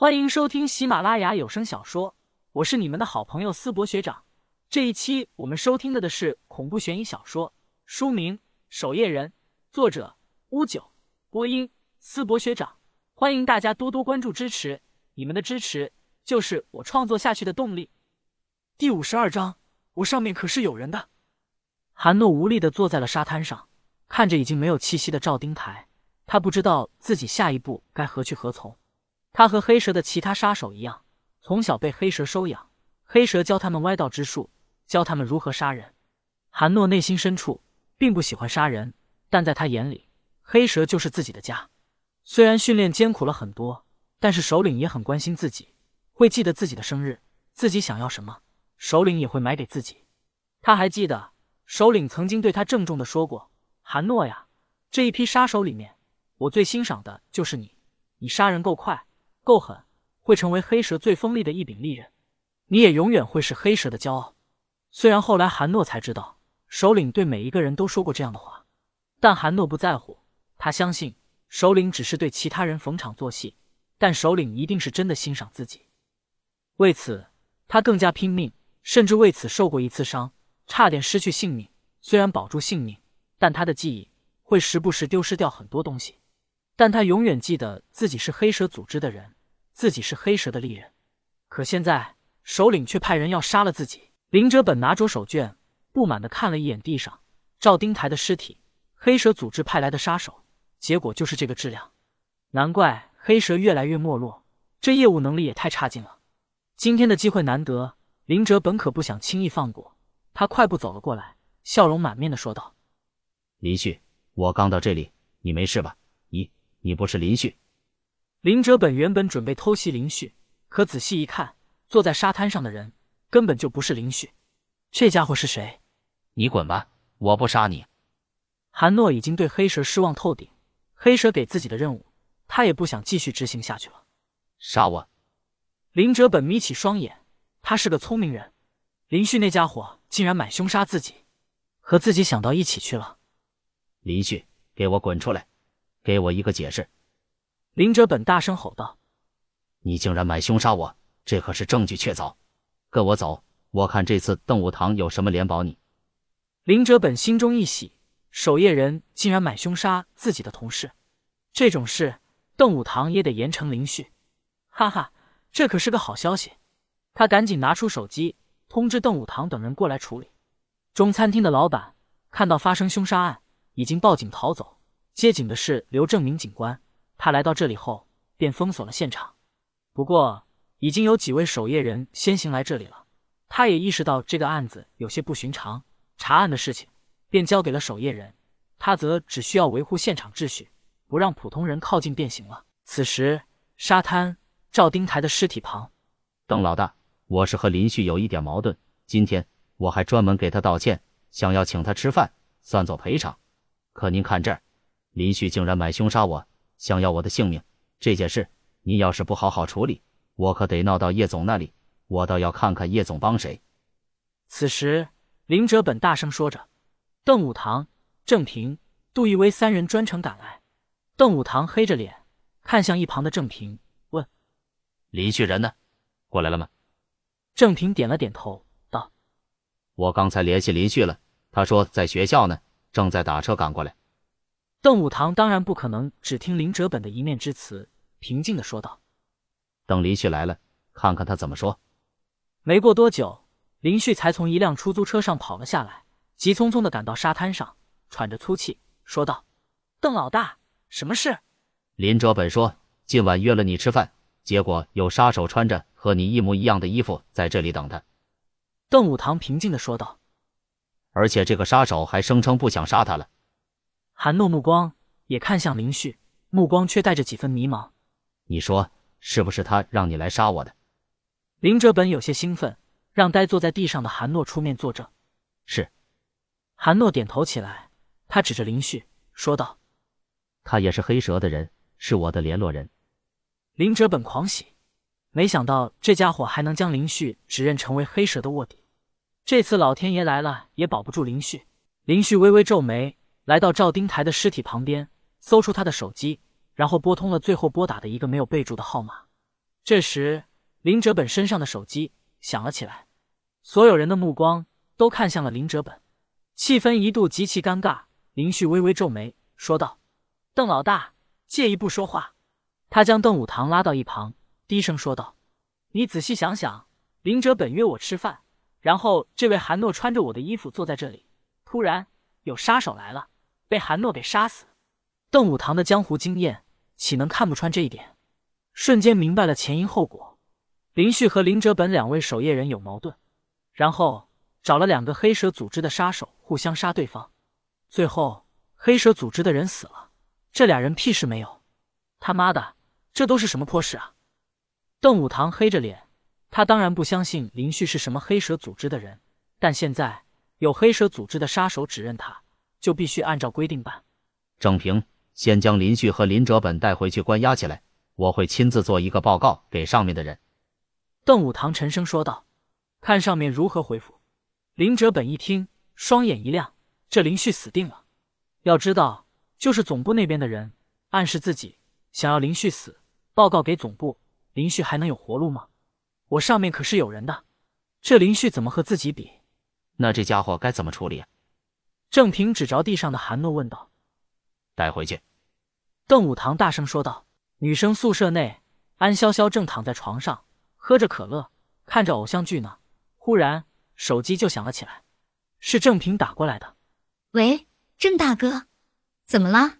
欢迎收听喜马拉雅有声小说，我是你们的好朋友思博学长。这一期我们收听的的是恐怖悬疑小说，书名《守夜人》，作者乌九，播音思博学长。欢迎大家多多关注支持，你们的支持就是我创作下去的动力。第五十二章，我上面可是有人的。韩诺无力的坐在了沙滩上，看着已经没有气息的赵丁台，他不知道自己下一步该何去何从。他和黑蛇的其他杀手一样，从小被黑蛇收养，黑蛇教他们歪道之术，教他们如何杀人。韩诺内心深处并不喜欢杀人，但在他眼里，黑蛇就是自己的家。虽然训练艰苦了很多，但是首领也很关心自己，会记得自己的生日，自己想要什么，首领也会买给自己。他还记得首领曾经对他郑重的说过：“韩诺呀，这一批杀手里面，我最欣赏的就是你，你杀人够快。”够狠，会成为黑蛇最锋利的一柄利刃。你也永远会是黑蛇的骄傲。虽然后来韩诺才知道，首领对每一个人都说过这样的话，但韩诺不在乎。他相信首领只是对其他人逢场作戏，但首领一定是真的欣赏自己。为此，他更加拼命，甚至为此受过一次伤，差点失去性命。虽然保住性命，但他的记忆会时不时丢失掉很多东西。但他永远记得自己是黑蛇组织的人。自己是黑蛇的利刃，可现在首领却派人要杀了自己。林哲本拿着手绢，不满的看了一眼地上赵丁台的尸体。黑蛇组织派来的杀手，结果就是这个质量。难怪黑蛇越来越没落，这业务能力也太差劲了。今天的机会难得，林哲本可不想轻易放过。他快步走了过来，笑容满面的说道：“林旭，我刚到这里，你没事吧？咦，你不是林旭？”林哲本原本准备偷袭林旭，可仔细一看，坐在沙滩上的人根本就不是林旭。这家伙是谁？你滚吧，我不杀你！韩诺已经对黑蛇失望透顶，黑蛇给自己的任务，他也不想继续执行下去了。杀我！林哲本眯起双眼，他是个聪明人。林旭那家伙竟然买凶杀自己，和自己想到一起去了。林旭，给我滚出来！给我一个解释！林哲本大声吼道：“你竟然买凶杀我，这可是证据确凿！跟我走，我看这次邓武堂有什么脸保你。”林哲本心中一喜，守夜人竟然买凶杀自己的同事，这种事邓武堂也得严惩林旭。哈哈，这可是个好消息！他赶紧拿出手机，通知邓武堂等人过来处理。中餐厅的老板看到发生凶杀案，已经报警逃走。接警的是刘正明警官。他来到这里后，便封锁了现场。不过，已经有几位守夜人先行来这里了。他也意识到这个案子有些不寻常，查案的事情便交给了守夜人，他则只需要维护现场秩序，不让普通人靠近便行了。此时，沙滩赵丁台的尸体旁，邓老大，我是和林旭有一点矛盾，今天我还专门给他道歉，想要请他吃饭，算作赔偿。可您看这儿，林旭竟然买凶杀我。想要我的性命，这件事你要是不好好处理，我可得闹到叶总那里。我倒要看看叶总帮谁。此时，林哲本大声说着，邓武堂、郑平、杜一威三人专程赶来。邓武堂黑着脸看向一旁的郑平，问：“林旭人呢？过来了吗？”郑平点了点头，道：“我刚才联系林旭了，他说在学校呢，正在打车赶过来。”邓武堂当然不可能只听林哲本的一面之词，平静的说道：“等林旭来了，看看他怎么说。”没过多久，林旭才从一辆出租车上跑了下来，急匆匆的赶到沙滩上，喘着粗气说道：“邓老大，什么事？”林哲本说：“今晚约了你吃饭，结果有杀手穿着和你一模一样的衣服在这里等他。”邓武堂平静的说道：“而且这个杀手还声称不想杀他了。”韩诺目光也看向林旭，目光却带着几分迷茫。你说是不是他让你来杀我的？林哲本有些兴奋，让呆坐在地上的韩诺出面作证。是。韩诺点头起来，他指着林旭说道：“他也是黑蛇的人，是我的联络人。”林哲本狂喜，没想到这家伙还能将林旭指认成为黑蛇的卧底。这次老天爷来了也保不住林旭。林旭微微皱眉。来到赵丁台的尸体旁边，搜出他的手机，然后拨通了最后拨打的一个没有备注的号码。这时，林哲本身上的手机响了起来，所有人的目光都看向了林哲本，气氛一度极其尴尬。林旭微微皱眉，说道：“邓老大，介意不说话？”他将邓武堂拉到一旁，低声说道：“你仔细想想，林哲本约我吃饭，然后这位韩诺穿着我的衣服坐在这里，突然有杀手来了，被韩诺给杀死。邓武堂的江湖经验岂能看不穿这一点？瞬间明白了前因后果。林旭和林哲本两位守夜人有矛盾，然后找了两个黑蛇组织的杀手互相杀对方。”最后，黑蛇组织的人死了，这俩人屁事没有。他妈的，这都是什么破事啊！邓武堂黑着脸，他当然不相信林旭是什么黑蛇组织的人，但现在有黑蛇组织的杀手指认他，就必须按照规定办。郑平，先将林旭和林哲本带回去关押起来，我会亲自做一个报告给上面的人。邓武堂沉声说道：“看上面如何回复。”林哲本一听，双眼一亮。这林旭死定了！要知道，就是总部那边的人暗示自己想要林旭死，报告给总部，林旭还能有活路吗？我上面可是有人的，这林旭怎么和自己比？那这家伙该怎么处理？郑平指着地上的韩诺问道：“带回去。”邓武堂大声说道。女生宿舍内，安潇潇正躺在床上喝着可乐，看着偶像剧呢。忽然，手机就响了起来，是郑平打过来的。喂，郑大哥，怎么了？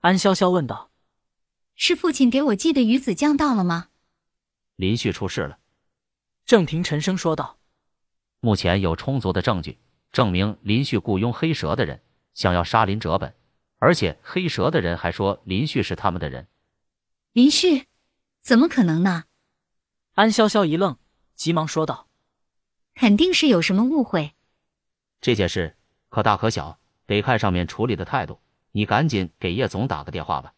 安潇潇问道。是父亲给我寄的鱼子酱到了吗？林旭出事了。郑平沉声说道。目前有充足的证据证明林旭雇佣黑蛇的人想要杀林哲本，而且黑蛇的人还说林旭是他们的人。林旭？怎么可能呢？安潇潇一愣，急忙说道：“肯定是有什么误会。这件事。”可大可小，得看上面处理的态度。你赶紧给叶总打个电话吧。